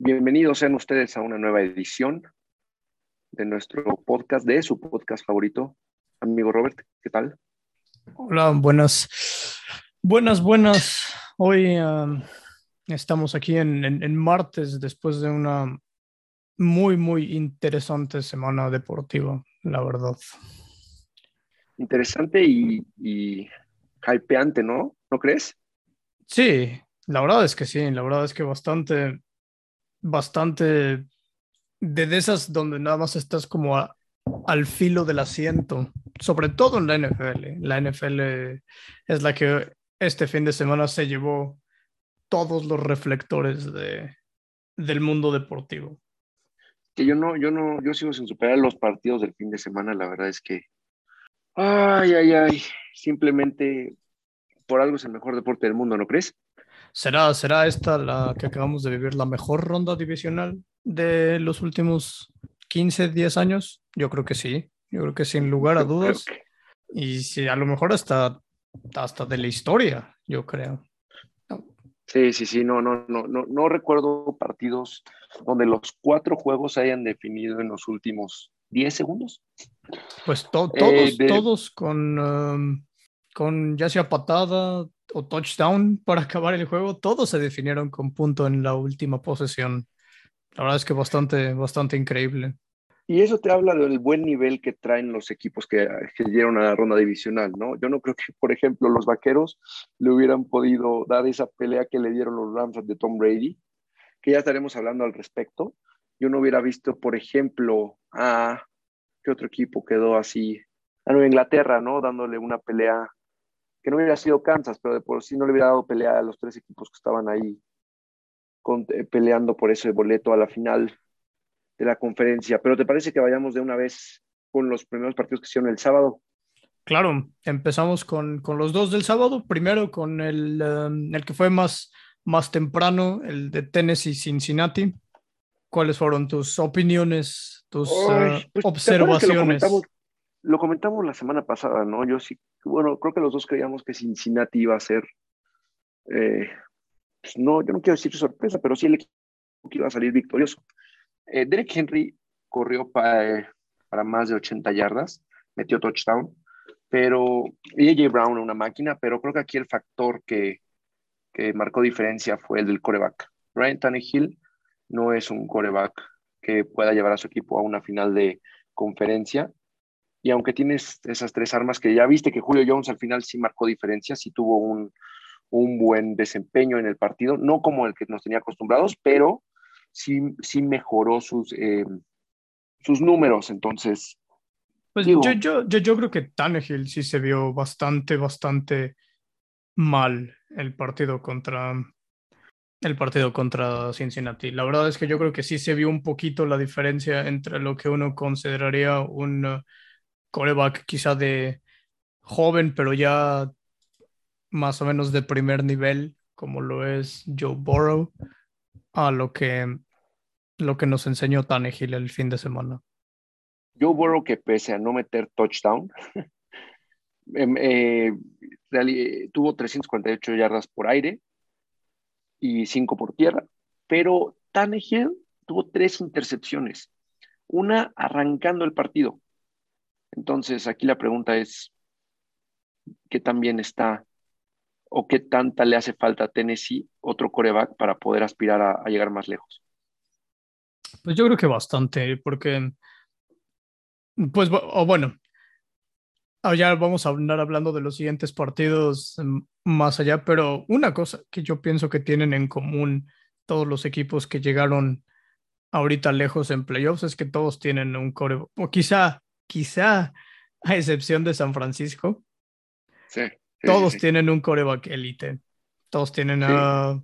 Bienvenidos sean ustedes a una nueva edición de nuestro podcast, de su podcast favorito. Amigo Robert, ¿qué tal? Hola, buenas, buenas, buenas. Hoy um, estamos aquí en, en, martes después de una muy, muy interesante semana deportiva, la verdad. Interesante y, y hypeante, ¿no? ¿No crees? Sí, la verdad es que sí, la verdad es que bastante, bastante de esas donde nada más estás como al filo del asiento, sobre todo en la NFL. La NFL es la que este fin de semana se llevó todos los reflectores de, del mundo deportivo. Que yo no, yo no, yo sigo sin superar los partidos del fin de semana, la verdad es que, ay, ay, ay, simplemente por algo es el mejor deporte del mundo, ¿no crees? ¿Será, ¿Será esta la que acabamos de vivir la mejor ronda divisional de los últimos 15, 10 años? Yo creo que sí. Yo creo que sin lugar a dudas. Y si a lo mejor hasta, hasta de la historia, yo creo. Sí, sí, sí, no, no, no, no, no recuerdo partidos donde los cuatro juegos se hayan definido en los últimos 10 segundos. Pues eh, todos, todos con, um, con ya sea patada, o touchdown para acabar el juego, todos se definieron con punto en la última posesión. La verdad es que bastante, bastante increíble. Y eso te habla del buen nivel que traen los equipos que, que dieron a la ronda divisional, ¿no? Yo no creo que, por ejemplo, los vaqueros le hubieran podido dar esa pelea que le dieron los Rams de Tom Brady, que ya estaremos hablando al respecto. Yo no hubiera visto, por ejemplo, a qué otro equipo quedó así, a Nueva Inglaterra, ¿no? Dándole una pelea que no hubiera sido Kansas, pero de por sí no le hubiera dado pelea a los tres equipos que estaban ahí eh, peleando por ese boleto a la final de la conferencia. Pero ¿te parece que vayamos de una vez con los primeros partidos que hicieron el sábado? Claro, empezamos con, con los dos del sábado. Primero con el, um, el que fue más, más temprano, el de Tennessee-Cincinnati. ¿Cuáles fueron tus opiniones, tus uh, pues, observaciones? Lo comentamos la semana pasada, ¿no? Yo sí, bueno, creo que los dos creíamos que Cincinnati iba a ser, eh, pues no, yo no quiero decir sorpresa, pero sí el equipo que iba a salir victorioso. Eh, Derek Henry corrió para, para más de 80 yardas, metió touchdown, pero AJ Brown una máquina, pero creo que aquí el factor que, que marcó diferencia fue el del coreback. Ryan Tannehill no es un coreback que pueda llevar a su equipo a una final de conferencia y aunque tienes esas tres armas que ya viste que Julio Jones al final sí marcó diferencias, sí tuvo un, un buen desempeño en el partido, no como el que nos tenía acostumbrados, pero sí, sí mejoró sus, eh, sus números, entonces... Pues yo, yo, yo, yo creo que Tannehill sí se vio bastante, bastante mal el partido contra el partido contra Cincinnati. La verdad es que yo creo que sí se vio un poquito la diferencia entre lo que uno consideraría un coreback quizá de joven, pero ya más o menos de primer nivel, como lo es Joe Burrow, a lo que, lo que nos enseñó Tannehill el fin de semana. Joe Burrow que pese a no meter touchdown, em, eh, tuvo 348 yardas por aire y 5 por tierra, pero Tannehill tuvo tres intercepciones, una arrancando el partido, entonces, aquí la pregunta es, ¿qué tan bien está o qué tanta le hace falta a Tennessee otro coreback para poder aspirar a, llegar más lejos? Pues yo creo que bastante, porque, pues, o bueno, ah, ya vamos a andar hablando de los siguientes partidos mm, más allá, pero una cosa que yo pienso que tienen en común todos los equipos que llegaron ahorita lejos en playoffs es que todos tienen un coreback, o quizá quizá a excepción de San Francisco, todos tienen un coreback elite. Todos tienen a,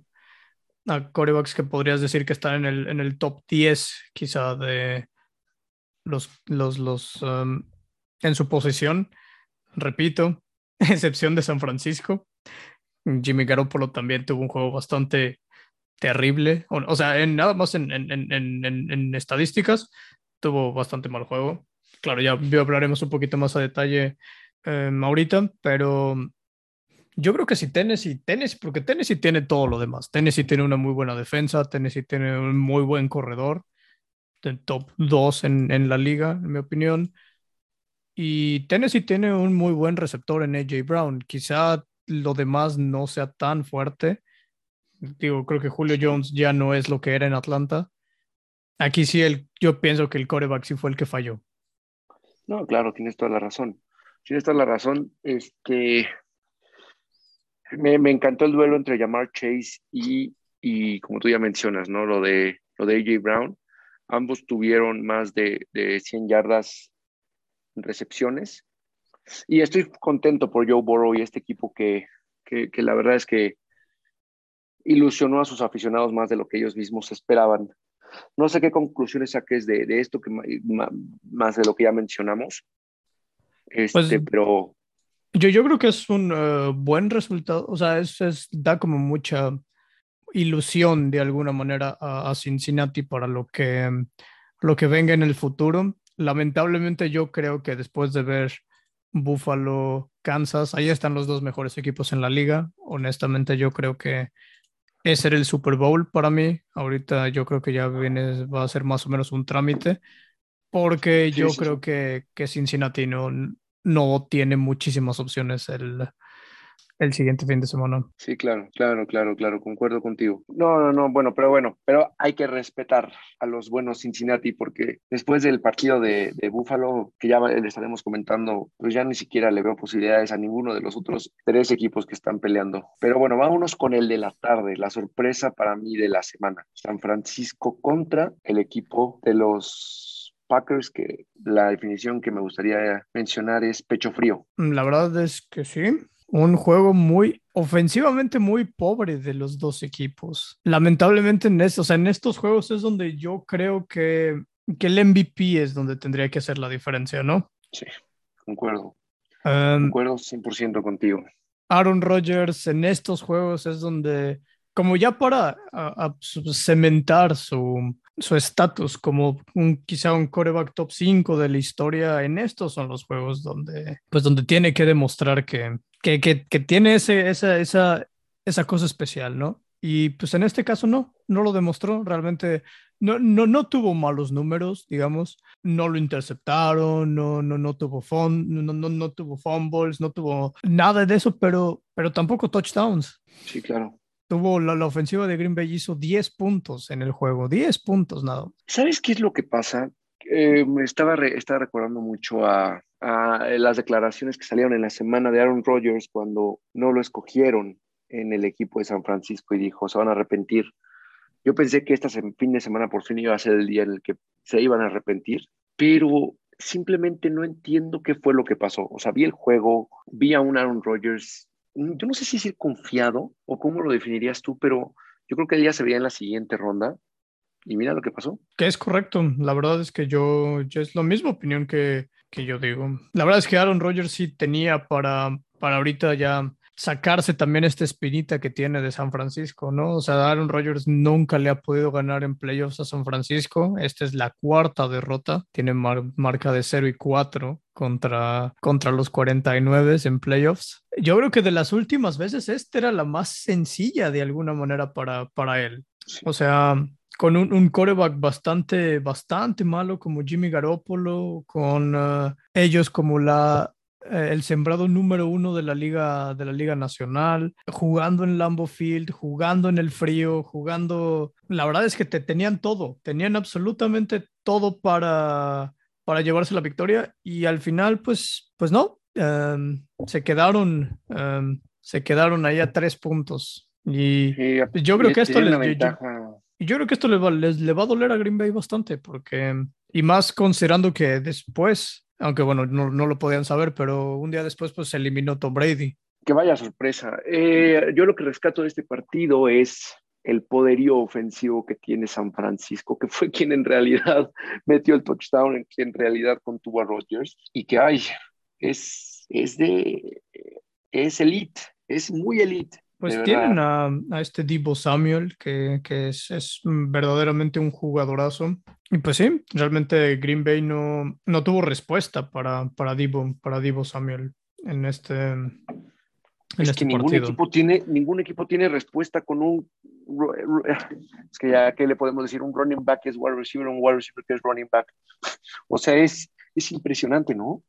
corebacks que podrías decir que están en el, en el top 10, quizá de los, los, los um, en su posición. Repito, excepción de San Francisco. Jimmy Garoppolo también tuvo un juego bastante terrible. O, sea, en, nada más en, en, en, estadísticas, tuvo bastante mal juego claro, ya hablaremos un poquito más a detalle eh, ahorita, pero Yo creo que si Tennessee, Tennessee, porque Tennessee tiene todo lo demás. Tennessee tiene una muy buena defensa, Tennessee tiene un muy buen corredor, del top 2 en, en la liga, en mi opinión. Y Tennessee tiene un muy buen receptor en AJ Brown. Quizá lo demás no sea tan fuerte. Digo, creo que Julio Jones ya no es lo que era en Atlanta. Aquí sí, el, yo pienso que el coreback sí fue el que falló. No, claro, tienes toda la razón. Tienes toda la razón. Este, me, me encantó el duelo entre Jamar Chase y, y, como tú ya mencionas, ¿no? Lo de, lo de AJ Brown. Ambos tuvieron más de, de 100 yardas en recepciones. Y estoy contento por Joe Burrow y este equipo que, que, que la verdad es que ilusionó a sus aficionados más de lo que ellos mismos esperaban. No sé qué conclusiones saques de, de esto, que más de lo que ya mencionamos. Este, pues, pero yo, yo creo que es un uh, buen resultado, o sea, es, es, da como mucha ilusión de alguna manera a, a, Cincinnati para lo que, lo que venga en el futuro. Lamentablemente yo creo que después de ver Buffalo, Kansas, ahí están los dos mejores equipos en la liga. Honestamente yo creo que ese era el Super Bowl para mí. Ahorita yo creo que ya viene, va a ser más o menos un trámite, porque yo sí, creo sí. Que, que Cincinnati no, no tiene muchísimas opciones el, el siguiente fin de semana. Sí, claro, claro, claro, claro, concuerdo contigo. No, no, no, bueno, pero bueno, pero hay que respetar a los buenos Cincinnati porque después del partido de, de Buffalo, que ya le estaremos comentando, pues ya ni siquiera le veo posibilidades a ninguno de los otros tres equipos que están peleando. Pero bueno, vámonos con el de la tarde, la sorpresa para mí de la semana. San Francisco contra el equipo de los Packers, que la definición que me gustaría mencionar es pecho frío. La verdad es que sí. Un juego muy ofensivamente muy pobre de los dos equipos. Lamentablemente en, esto, o sea, en estos juegos es donde yo creo que, que el MVP es donde tendría que hacer la diferencia, ¿no? Sí, concuerdo. Um, concuerdo 100% contigo. Aaron Rodgers en estos juegos es donde, como ya para a, a cementar su, su estatus como un, quizá un coreback top 5 de la historia en estos son los juegos donde, pues donde tiene que demostrar que, que, que, que tiene ese, esa, esa, esa cosa especial, ¿no? Y pues en este caso no, no lo demostró, realmente no, no, no tuvo malos números, digamos, no lo interceptaron, no, no, no tuvo fun, no, no, no tuvo fumbles, no tuvo nada de eso, pero, pero tampoco touchdowns. Sí, claro tuvo la, la, ofensiva de Green Bay hizo 10 puntos en el juego, 10 puntos nada. ¿Sabes qué es lo que pasa? Eh, me estaba, re, estaba recordando mucho a, a, las declaraciones que salieron en la semana de Aaron Rodgers cuando no lo escogieron en el equipo de San Francisco y dijo, se van a arrepentir. Yo pensé que este fin de semana por fin iba a ser el día en el que se iban a arrepentir, pero simplemente no entiendo qué fue lo que pasó. O sea, vi el juego, vi a un Aaron Rodgers yo no sé si decir confiado o cómo lo definirías tú, pero yo creo que él ya se veía en la siguiente ronda. Y mira lo que pasó. Que es correcto. La verdad es que yo, yo es la misma opinión que, que yo digo. La verdad es que Aaron Rodgers sí tenía para, para ahorita ya sacarse también esta espinita que tiene de San Francisco, ¿no? O sea, Aaron Rodgers nunca le ha podido ganar en playoffs a San Francisco. Esta es la cuarta derrota. Tiene mar marca de 0 y 4 contra, contra los 49 en playoffs. Yo creo que de las últimas veces esta era la más sencilla de alguna manera para, para él. O sea, con un, un coreback bastante, bastante malo como Jimmy Garoppolo, con uh, ellos como la, eh, el sembrado número uno de la liga de la liga nacional, jugando en Lambo Field, jugando en el frío, jugando. La verdad es que te tenían todo, tenían absolutamente todo para para llevarse la victoria y al final, pues, pues no, um, se quedaron, um, se quedaron ahí a tres puntos y sí, yo creo que esto les, yo, yo, creo que esto les va, les, va a doler a Green Bay bastante porque y más considerando que después aunque bueno, no, lo podían saber, pero un día después pues se eliminó Tom Brady. Que vaya sorpresa. Eh, yo lo que rescato de este partido es el poderío ofensivo que tiene San Francisco, que fue quien en realidad metió el touchdown, en quien en realidad contuvo a Rodgers, y que hay, es, es de, es elite, es muy elite. Pues tienen a, a, este Divo Samuel, que, que es, es, verdaderamente un jugadorazo. Y pues sí, realmente Green Bay no, no tuvo respuesta para, para, Divo, para Divo Samuel en este, es que ningún equipo tiene ningún equipo tiene respuesta con un es que ya que le podemos decir un running back es wide receiver un wide receiver que es running back. O sea es es impresionante no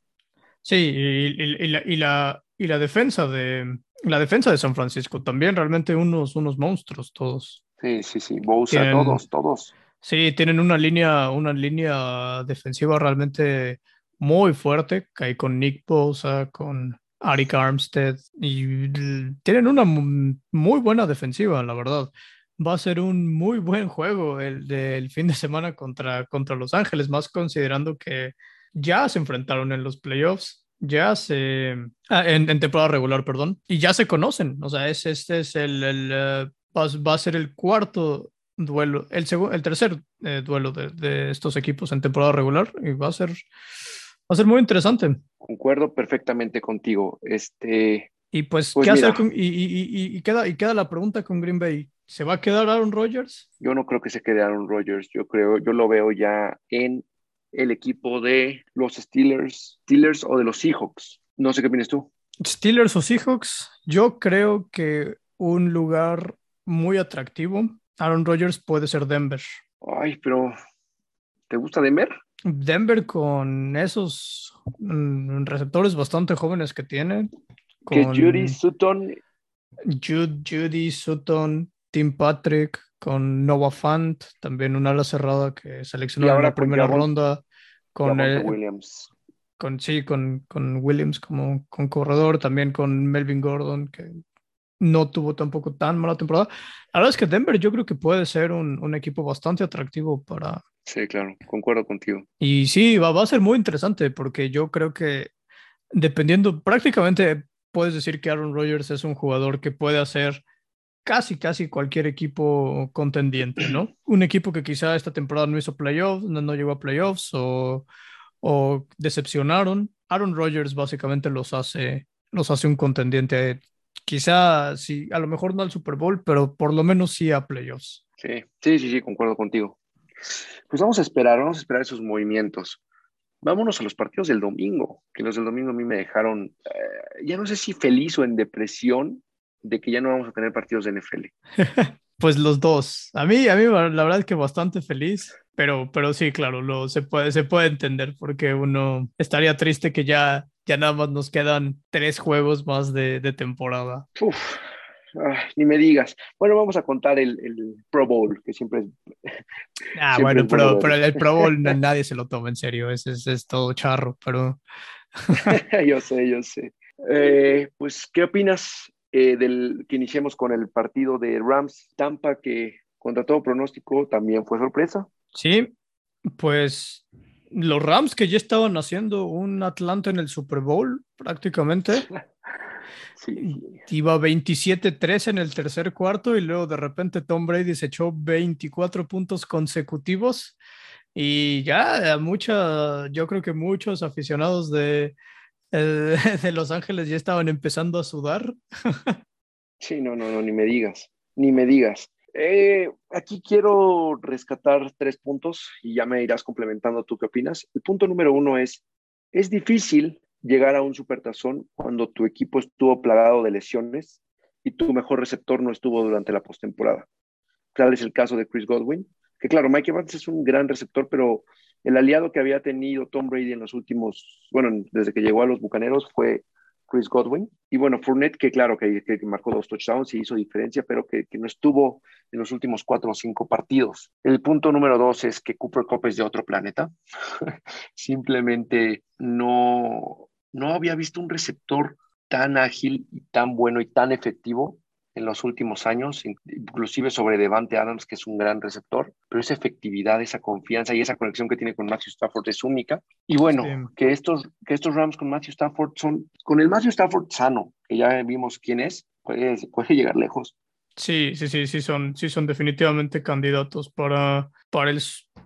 sí y, la, y, la, y la defensa de la defensa de San Francisco también realmente unos unos monstruos todos. Sí sí sí Bosa, todos todos. Sí tienen una línea una línea defensiva realmente muy fuerte que hay con Nick Bosa con Arik Armstead y tienen una muy buena defensiva, la verdad. Va a ser un muy buen juego el del fin de semana contra, contra Los Ángeles, más considerando que ya se enfrentaron en los playoffs, ya se... Ah, en, temporada regular, perdón, y ya se conocen. O sea, es, este es el... el eh, va, a ser el cuarto duelo, el, el tercer eh, duelo de, de estos equipos en temporada regular y va a ser Va a ser muy interesante. Concuerdo perfectamente contigo. Este, y pues, pues ¿qué hacer con, y, y, y, queda, y queda la pregunta con Green Bay. ¿Se va a quedar Aaron Rodgers? Yo no creo que se quede Aaron Rodgers. Yo creo, yo lo veo ya en el equipo de los Steelers, Steelers o de los Seahawks. No sé qué opinas tú. Steelers o Seahawks, yo creo que un lugar muy atractivo, Aaron Rodgers puede ser Denver. Ay, pero ¿te gusta Denver? Denver con esos mm, receptores bastante jóvenes que tienen. que Judy Sutton. Judy Sutton, Tim Patrick, con Nova Fant, también un ala cerrada que seleccionó en la primera ronda. Con Williams. Con, sí, con, con Williams como con corredor, también con Melvin Gordon, que no tuvo tampoco tan mala temporada. La verdad es que Denver yo creo que puede ser un, un equipo bastante atractivo para, Sí, claro, concuerdo contigo. Y sí, va, va, a ser muy interesante porque yo creo que dependiendo, prácticamente puedes decir que Aaron Rodgers es un jugador que puede hacer casi, casi cualquier equipo contendiente, ¿no? Un equipo que quizá esta temporada no hizo playoffs, no, no llegó a playoffs o, decepcionaron. Aaron Rodgers básicamente los hace, los hace un contendiente, quizá sí, a lo mejor no al Super Bowl, pero por lo menos sí a playoffs. Sí, sí, sí, sí, concuerdo contigo. Pues vamos a esperar, vamos a esperar esos movimientos. Vámonos a los partidos del domingo, que los del domingo a mí me dejaron, eh, ya no sé si feliz o en depresión de que ya no vamos a tener partidos de NFL. pues los dos. A mí, a mí la verdad es que bastante feliz, pero, pero sí, claro, lo, se, puede, se puede entender porque uno estaría triste que ya, ya nada más nos quedan tres juegos más de, de temporada. Uf, ni me digas. Bueno, vamos a contar el, el Pro Bowl, que siempre es. Ah, bueno, pero, pero, el Pro Bowl nadie se lo toma en serio, es, es, es todo charro, pero. yo sé, yo sé. Eh, pues, ¿qué opinas eh, del que iniciemos con el partido de Rams Tampa, que contra todo pronóstico también fue sorpresa? Sí, pues los Rams que ya estaban haciendo un Atlanta en el Super Bowl prácticamente. Sí. Iba 27-3 en el tercer cuarto y luego de repente Tom Brady se echó 24 puntos consecutivos y ya mucha, yo creo que muchos aficionados de, de Los Ángeles ya estaban empezando a sudar. Sí, no, no, no, ni me digas, ni me digas. Eh, aquí quiero rescatar tres puntos y ya me irás complementando tú qué opinas. El punto número uno es, es difícil llegar a un supertazón cuando tu equipo estuvo plagado de lesiones y tu mejor receptor no estuvo durante la postemporada. Tal es el caso de Chris Godwin, que claro, Mike Evans es un gran receptor, pero el aliado que había tenido Tom Brady en los últimos, bueno, desde que llegó a los Bucaneros fue Chris Godwin. Y bueno, Fournette, que claro, que, marcó dos touchdowns y hizo diferencia, pero que, no estuvo en los últimos cuatro o cinco partidos. El punto número dos es que Cooper Cup es de otro planeta. Simplemente no, no había visto un receptor tan ágil y tan bueno y tan efectivo en los últimos años, inclusive sobre Devante Adams, que es un gran receptor, pero esa efectividad, esa confianza y esa conexión que tiene con Matthew Stafford es única. Y bueno, que, estos, que estos Rams con Matthew Stafford son, con el Matthew Stafford sano, que ya vimos quién es, puede, puede llegar lejos. Sí, sí, sí, sí son, sí son definitivamente candidatos para, para el,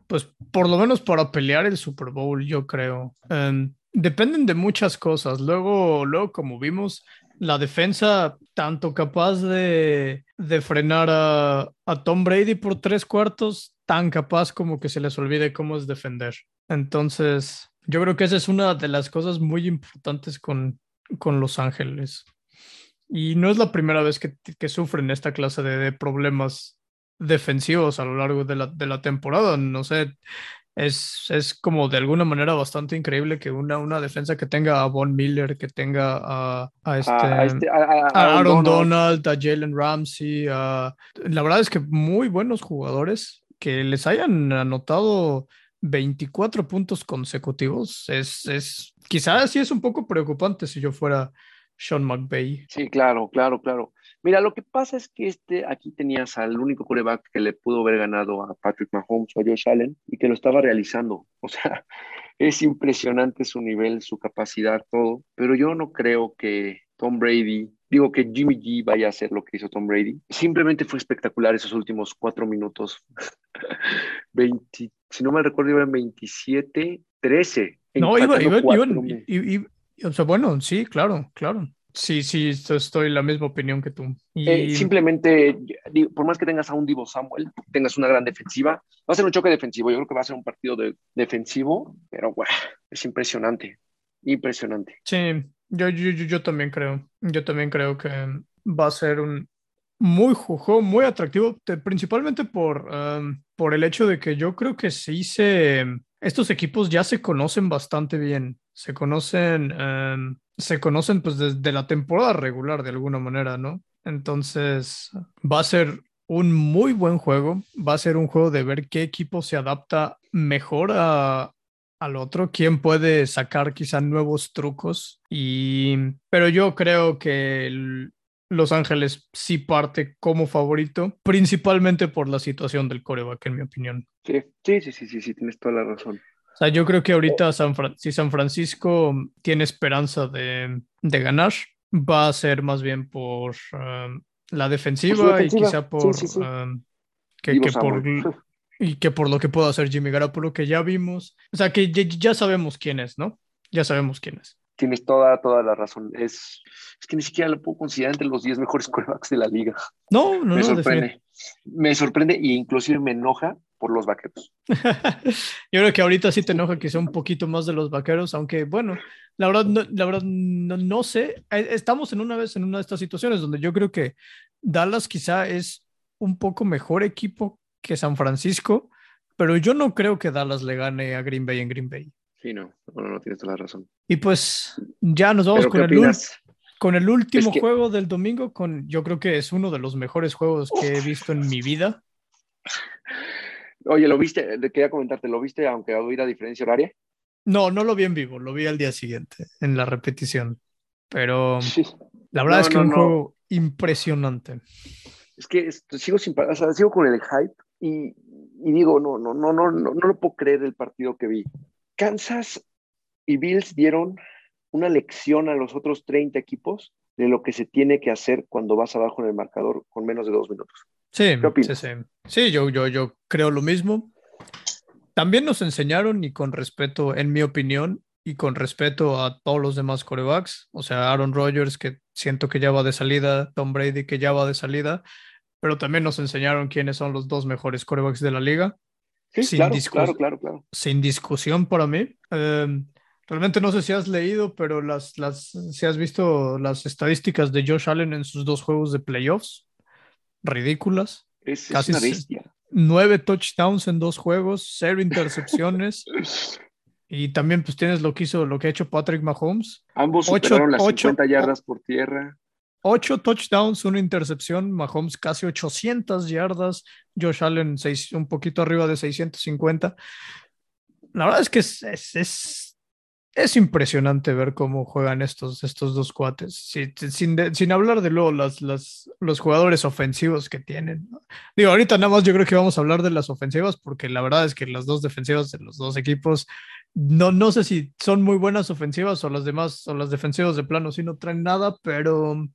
pues por lo menos para pelear el Super Bowl, yo creo. Em, dependen de muchas cosas. Luego, luego, como vimos, la defensa tanto capaz de, de frenar a, a, Tom Brady por tres cuartos, tan capaz como que se les olvide cómo es defender. Entonces, yo creo que esa es una de las cosas muy importantes con, con Los Ángeles. Y no es la primera vez que, que sufren esta clase de, problemas defensivos a lo largo de la, de la temporada. No sé, es, es, como de alguna manera bastante increíble que una, una defensa que tenga a Von Miller, que tenga a, a, este, este Aaron, Donald, a Jalen Ramsey, la verdad es que muy buenos jugadores que les hayan anotado 24 puntos consecutivos es, es quizás sí es un poco preocupante si yo fuera Sean McVay. Sí, claro, claro, claro. Mira, lo que pasa es que este, aquí tenías al único coreback que le pudo haber ganado a Patrick Mahomes o a Josh Allen y que lo estaba realizando. O sea, es impresionante su nivel, su capacidad, todo. Pero yo no creo que Tom Brady, digo que Jimmy G vaya a hacer lo que hizo Tom Brady. Simplemente fue espectacular esos últimos cuatro minutos. 20, si no me recuerdo, iban 27, 13. No, iba, iba, o sea, bueno, sí, claro, claro. Sí, sí, estoy en la misma opinión que tú. Eh, simplemente, por más que tengas a un Divo Samuel, tengas una gran defensiva, va a ser un choque defensivo. Yo creo que va a ser un partido de, defensivo, pero bueno, es impresionante, impresionante. Sí, yo, yo, yo, también creo. Yo también creo que va a ser un muy juego, muy atractivo, principalmente por, um, por el hecho de que yo creo que sí se. Estos equipos ya se conocen bastante bien. Se conocen. Um, se conocen pues desde la temporada regular de alguna manera, ¿no? Entonces va a ser un muy buen juego, va a ser un juego de ver qué equipo se adapta mejor a, al otro, quién puede sacar quizá nuevos trucos y pero yo creo que Los Ángeles sí parte como favorito, principalmente por la situación del coreback, en mi opinión. Sí, sí, sí, sí, sí, tienes toda la razón sea, yo creo que ahorita San si San Francisco tiene esperanza de, de, ganar, va a ser más bien por um, la defensiva, y quizá por, um, que, por y que por lo que pueda hacer Jimmy Garoppolo, que ya vimos, o sea, que ya, sabemos quién es, ¿no? Ya sabemos quién es. Tienes toda, toda la razón. Es, es que ni siquiera lo puedo considerar entre los 10 mejores quarterbacks de la liga. No, no, me no, sorprende. Me sorprende e inclusive me enoja por los vaqueros. Yo creo que ahorita sí te enoja que sea un poquito más de los vaqueros, aunque bueno, la verdad, no, la verdad no, sé. Eh, estamos en una vez en una de estas situaciones donde yo creo que Dallas quizá es un poco mejor equipo que San Francisco, pero yo no creo que Dallas le gane a Green Bay en Green Bay. Sí, no, no, no tienes toda la razón. Y pues ya nos vamos con el, con el último juego del domingo, con yo creo que es uno de los mejores juegos que he visto en mi vida. Oye, ¿lo viste? Quería comentarte, ¿lo viste aunque hubiera diferencia horaria? No, no lo vi en vivo, lo vi al día siguiente, en la repetición. Pero la verdad es que es un juego impresionante. Es que sigo sin o sea, sigo con el hype y, y, digo, no, no, no, no, no, no lo puedo creer el partido que vi. Kansas y Bills dieron una lección a los otros 30 equipos de lo que se tiene que hacer cuando vas abajo en el marcador con menos de dos minutos. Sí, sí, sí. Sí, yo, yo, yo creo lo mismo. También nos enseñaron, y con respeto, en mi opinión, y con respeto a todos los demás corebacks, o sea, Aaron Rodgers, que siento que ya va de salida, Tom Brady, que ya va de salida, pero también nos enseñaron quiénes son los dos mejores corebacks de la liga. Sí, sin claro, claro, claro, claro, Sin discusión para mí. Em, realmente no sé si has leído, pero las, las, si has visto las estadísticas de Josh Allen en sus dos juegos de playoffs, ridículas. Es, Casi una bestia. Nueve touchdowns en dos juegos, cero intercepciones. y también pues tienes lo que hizo, lo que ha hecho Patrick Mahomes. Ambos superaron las 50 yardas por tierra. Ocho touchdowns, una intercepción, Mahomes casi 800 yardas, Josh Allen seis, un poquito arriba de 650. La verdad es que es, es es impresionante ver cómo juegan estos, estos dos cuates, sin, sin, hablar de luego las, las, los jugadores ofensivos que tienen. Digo, ahorita nada más yo creo que vamos a hablar de las ofensivas, porque la verdad es que las dos defensivas de los dos equipos, no, no sé si son muy buenas ofensivas o las demás, o las defensivas de plano sí no traen nada, pero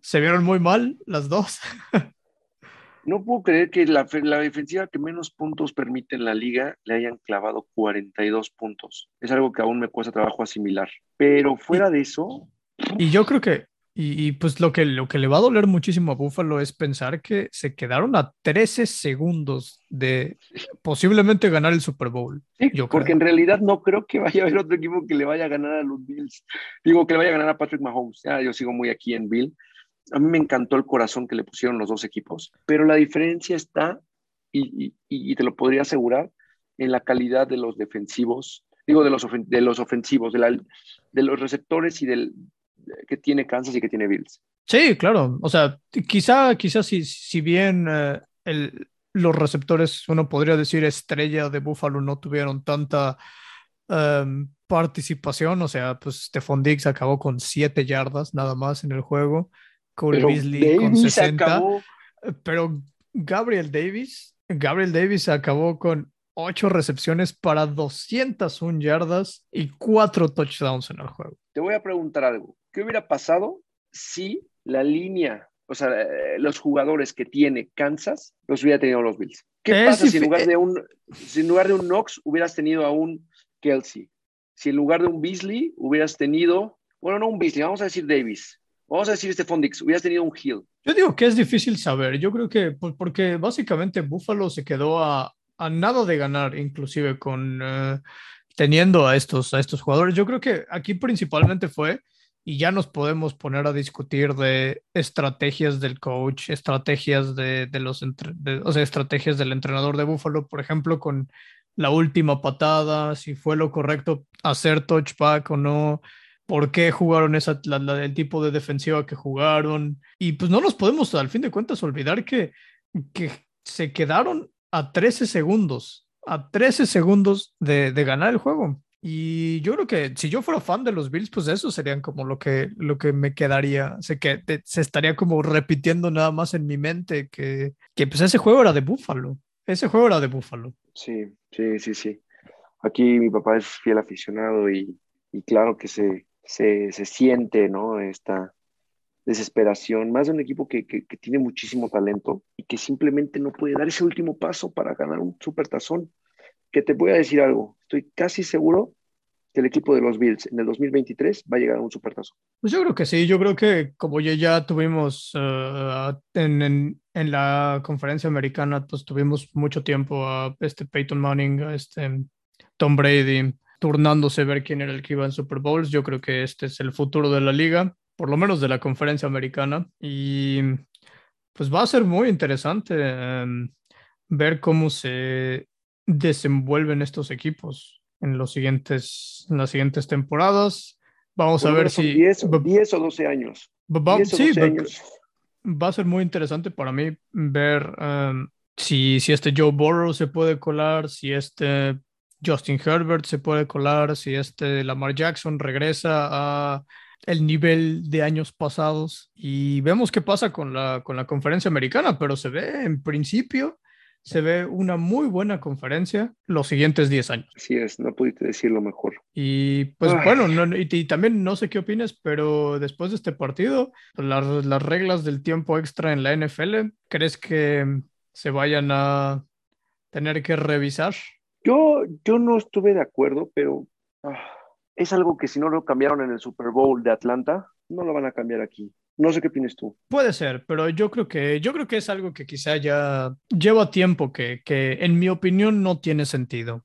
se vieron muy mal las dos. No puedo creer que la, defensiva que menos puntos permite en la liga le hayan clavado 42 puntos. Es algo que aún me cuesta trabajo asimilar. Pero fuera de eso. Y yo creo que, y, pues lo que, lo que le va a doler muchísimo a Buffalo es pensar que se quedaron a 13 segundos de posiblemente ganar el Super Bowl. yo porque en realidad no creo que vaya a haber otro equipo que le vaya a ganar a los Bills. Digo que le vaya a ganar a Patrick Mahomes. Ya, yo sigo muy aquí en Bill a mí me encantó el corazón que le pusieron los dos equipos, pero la diferencia está, y, y, te lo podría asegurar, en la calidad de los defensivos, digo, de los, de los ofensivos, de, los receptores y del que tiene Kansas y que tiene Bills. Sí, claro. O sea, quizá, quizá si, si bien eh, los receptores, uno podría decir estrella de Buffalo, no tuvieron tanta em, participación. O sea, pues Stephon Diggs acabó con 7 yardas nada más en el juego. Cole Beasley con 60. Pero Gabriel Davis, Gabriel Davis acabó con 8 recepciones para 201 yardas y 4 touchdowns en el juego. Te voy a preguntar algo. ¿Qué hubiera pasado si la línea, o sea, eh, los jugadores que tiene Kansas los hubiera tenido los Bills? ¿Qué pasa si en lugar de un si en lugar de un Knox hubieras tenido a un Kelsey? Si en lugar de un Beasley hubieras tenido, bueno, no un Beasley, vamos a decir Davis. Vamos a decir este Fondix, hubieras tenido un Hill. Yo digo que es difícil saber. Yo creo que porque básicamente Buffalo se quedó a, a nada de ganar, inclusive con eh, teniendo a estos, a estos jugadores. Yo creo que aquí principalmente fue, y ya nos podemos poner a discutir de estrategias del coach, estrategias de, de los, o sea, estrategias del entrenador de Buffalo, por ejemplo, con la última patada, si fue lo correcto hacer touchback o no, por qué jugaron esa, el tipo de defensiva que jugaron. Y pues no nos podemos, al fin de cuentas, olvidar que, que se quedaron a 13 segundos, a 13 segundos de, de, ganar el juego. Y yo creo que si yo fuera fan de los Bills, pues eso serían como lo que, lo que me quedaría, sé que se estaría como repitiendo nada más en mi mente que, que pues ese juego era de Búfalo, ese juego era de Búfalo. Sí, sí, sí, sí. Aquí mi papá es fiel aficionado y, y claro que se, se, se siente, ¿no? Esta, desesperación, más de un equipo que, que, tiene muchísimo talento y que simplemente no puede dar ese último paso para ganar un supertazón. Que te voy a decir algo, estoy casi seguro que el equipo de los Bills en el 2023 va a llegar a un supertazón. Pues yo creo que sí, yo creo que como ya, ya tuvimos uh, en, en, en, la conferencia americana, pues tuvimos mucho tiempo a este Peyton Manning, a este Tom Brady, turnándose a ver quién era el que iba en Super Bowls. Yo creo que este es el futuro de la liga por lo menos de la conferencia americana. Y pues va a ser muy interesante em, ver cómo se desenvuelven estos equipos en, los siguientes, en las siguientes temporadas. Vamos a ver si... 10, o 12 años. sí, va a ser muy interesante para mí ver em, si, si este Joe Burrow se puede colar, si este Justin Herbert se puede colar, si este Lamar Jackson regresa a el nivel de años pasados y vemos qué pasa con la, con la conferencia americana, pero se ve en principio, se ve una muy buena conferencia los siguientes 10 años. Así es, no pudiste decirlo mejor. Y pues bueno, no, y, también no sé qué opinas, pero después de este partido, las, las reglas del tiempo extra en la NFL, ¿crees que se vayan a tener que revisar? Yo, yo no estuve de acuerdo, pero... Ah, es algo que si no lo cambiaron en el Super Bowl de Atlanta, no lo van a cambiar aquí. No sé qué opinas tú. Puede ser, pero yo creo que yo creo que es algo que quizá ya lleva tiempo que, que en mi opinión no tiene sentido.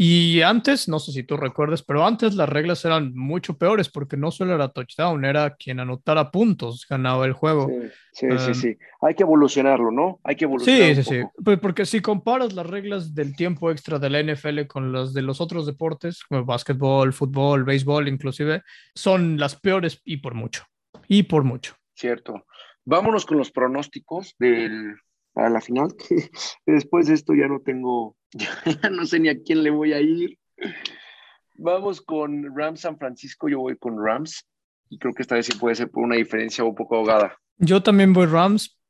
Y antes, no sé si tú recuerdas, pero antes las reglas eran mucho peores porque no solo era touchdown, era quien anotara puntos, ganaba el juego. Sí, sí, sí, um, Hay que evolucionarlo, ¿no? Hay que evolucionarlo. Sí, sí, sí. Pues porque si comparas las reglas del tiempo extra de la NFL con las de los otros deportes, como básquetbol, fútbol, béisbol, inclusive, son las peores y por mucho. Y por mucho. Cierto. Vámonos con los pronósticos del, para la final, que después de esto ya no tengo ya no sé ni a quién le voy a ir. Vamos con Rams San Francisco, yo voy con Rams y creo que esta vez sí puede ser por una diferencia un poco ahogada. Yo también voy Rams,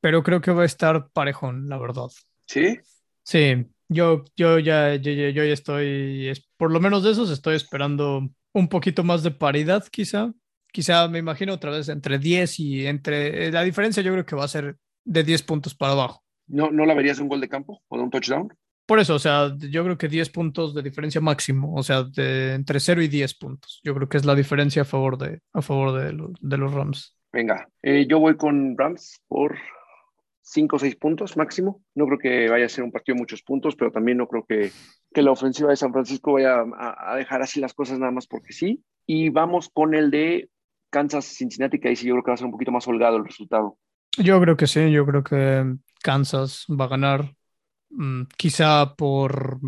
pero creo que va a estar parejón, la verdad. ¿Sí? Sí, yo, yo, ya, yo, ya estoy, por lo menos de esos estoy esperando un poquito más de paridad quizá. Quizá me imagino otra vez entre 10 y entre... La diferencia yo creo que va a ser de 10 puntos para abajo. ¿No, ¿No la verías un gol de campo o de un touchdown? Por eso, o sea, yo creo que 10 puntos de diferencia máximo, o sea, de entre 0 y 10 puntos. Yo creo que es la diferencia a favor de, a favor de, de los Rams. Venga, eh, yo voy con Rams por 5 o 6 puntos máximo. No creo que vaya a ser un partido de muchos puntos, pero también no creo que, que la ofensiva de San Francisco vaya a, a, dejar así las cosas nada más porque sí. Y vamos con el de Kansas, Cincinnati, que ahí sí yo creo que va a ser un poquito más holgado el resultado. Yo creo que sí, yo creo que Kansas va a ganar. Mm, quizá por.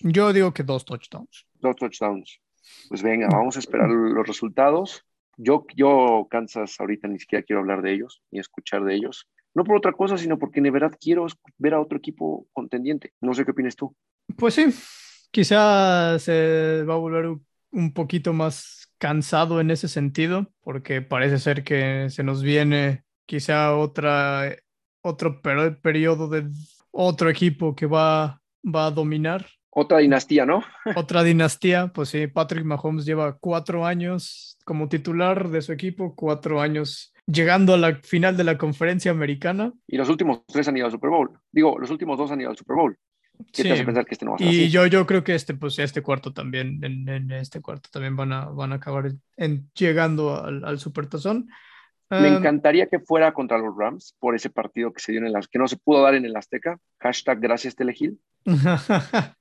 Yo digo que dos touchdowns. Dos touchdowns. Pues venga, vamos a esperar los resultados. Yo, yo, Kansas, ahorita ni siquiera quiero hablar de ellos, ni escuchar de ellos. No por otra cosa, sino porque de verdad quiero ver a otro equipo contendiente. No sé qué opinas tú. Pues sí, quizá se va a volver un poquito más cansado en ese sentido, porque parece ser que se nos viene quizá otra, otro periodo de otro equipo que va, va a dominar. Otra dinastía, ¿no? Otra dinastía, pues sí, Patrick Mahomes lleva cuatro años como titular de su equipo, cuatro años llegando a la final de la conferencia americana. Y los últimos tres han ido al Super Bowl. Digo, los últimos dos han ido al Super Bowl. ¿Qué te hace pensar que este no va a ser Y yo, yo creo que este, pues, este cuarto también, en, este cuarto también van a, van a acabar en, llegando al, al Supertazón. Me encantaría que fuera contra los Rams por ese partido que se dio en el que no se pudo dar en el Azteca. Hashtag gracias Telegil.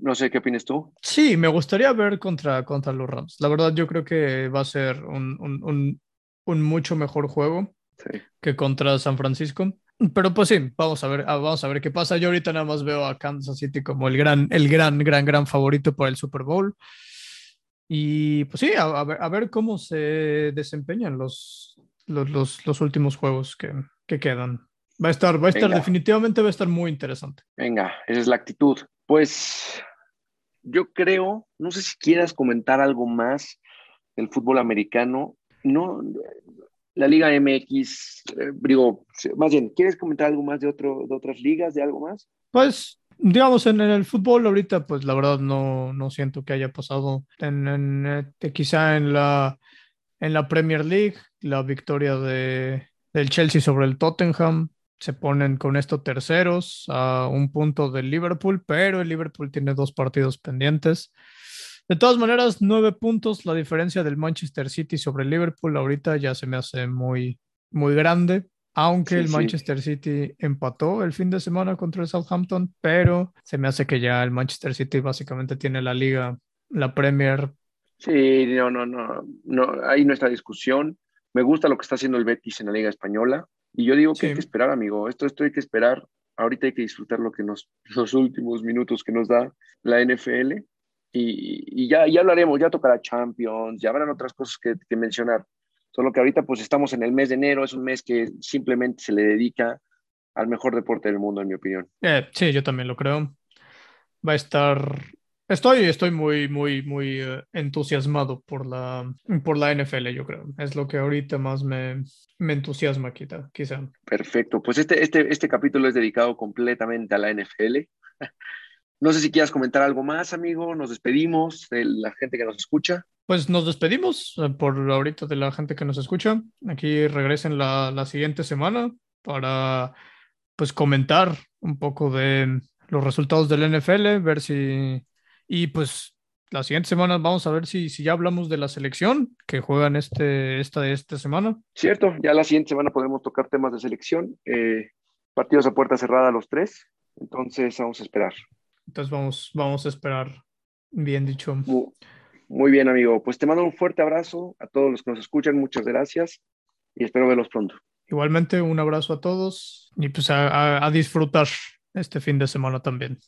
no sé qué opinas tú. Sí, me gustaría ver contra, contra los Rams. La verdad, yo creo que va a ser un, un, un, mucho mejor juego que contra San Francisco. Pero pues sí, vamos a ver, ah, vamos a ver qué pasa. Yo ahorita nada más veo a Kansas City como el gran, el gran, gran, gran favorito para el Super Bowl. Y pues sí, a, ver, a ver, cómo se desempeñan los, los, los, los últimos juegos que, que, quedan. Va a estar, va a estar, definitivamente va a estar muy interesante. Venga, esa es la actitud. Pues yo creo, no sé si quieras comentar algo más del fútbol americano. No, la Liga MX, eh, digo, más bien, ¿quieres comentar algo más de, otro, de otras ligas, de algo más? Pues, digamos, en, el fútbol ahorita, pues la verdad no, no siento que haya pasado en, este, quizá en la, en la Premier League, la victoria de, del Chelsea sobre el Tottenham. Se ponen con esto terceros a un punto del Liverpool, pero el Liverpool tiene dos partidos pendientes. De todas maneras, nueve puntos, la diferencia del Manchester City sobre el Liverpool ahorita ya se me hace muy, muy grande, aunque el Manchester City empató el fin de semana contra el Southampton, pero se me hace que ya el Manchester City básicamente tiene la liga, la Premier. Sí, no, no, no, no, hay nuestra discusión. Me gusta lo que está haciendo el Betis en la Liga Española. Y yo digo que hay que esperar, amigo. Esto, esto hay que esperar. Ahorita hay que disfrutar lo que nos, los últimos minutos que nos da la NFL y, ya, ya hablaremos, ya tocará Champions, ya habrán otras cosas que, que, mencionar. Solo que ahorita pues estamos en el mes de enero, es un mes que simplemente se le dedica al mejor deporte del mundo, en mi opinión. Eh, sí, yo también lo creo. Va a estar... Estoy, estoy muy, muy, muy eh, entusiasmado por la, por la NFL, yo creo. Es lo que ahorita más me, me entusiasma, quizá, quizá. Perfecto. Pues este, este, este capítulo es dedicado completamente a la NFL. No sé si quieras comentar algo más, amigo. Nos despedimos de la gente que nos escucha. Pues nos despedimos eh, por ahorita de la gente que nos escucha. Aquí regresen la, la siguiente semana para pues comentar un poco de los resultados del NFL, ver si y pues la siguiente semana vamos a ver si, si ya hablamos de la selección que juegan este, esta, esta semana. Cierto, ya la siguiente semana podremos tocar temas de selección. Eh, partidos a puerta cerrada los tres. Entonces vamos a esperar. Entonces vamos, vamos a esperar, bien dicho. Muy, bien, amigo. Pues te mando un fuerte abrazo a todos los que nos escuchan. Muchas gracias y espero verlos pronto. Igualmente, un abrazo a todos y pues a disfrutar este fin de semana también.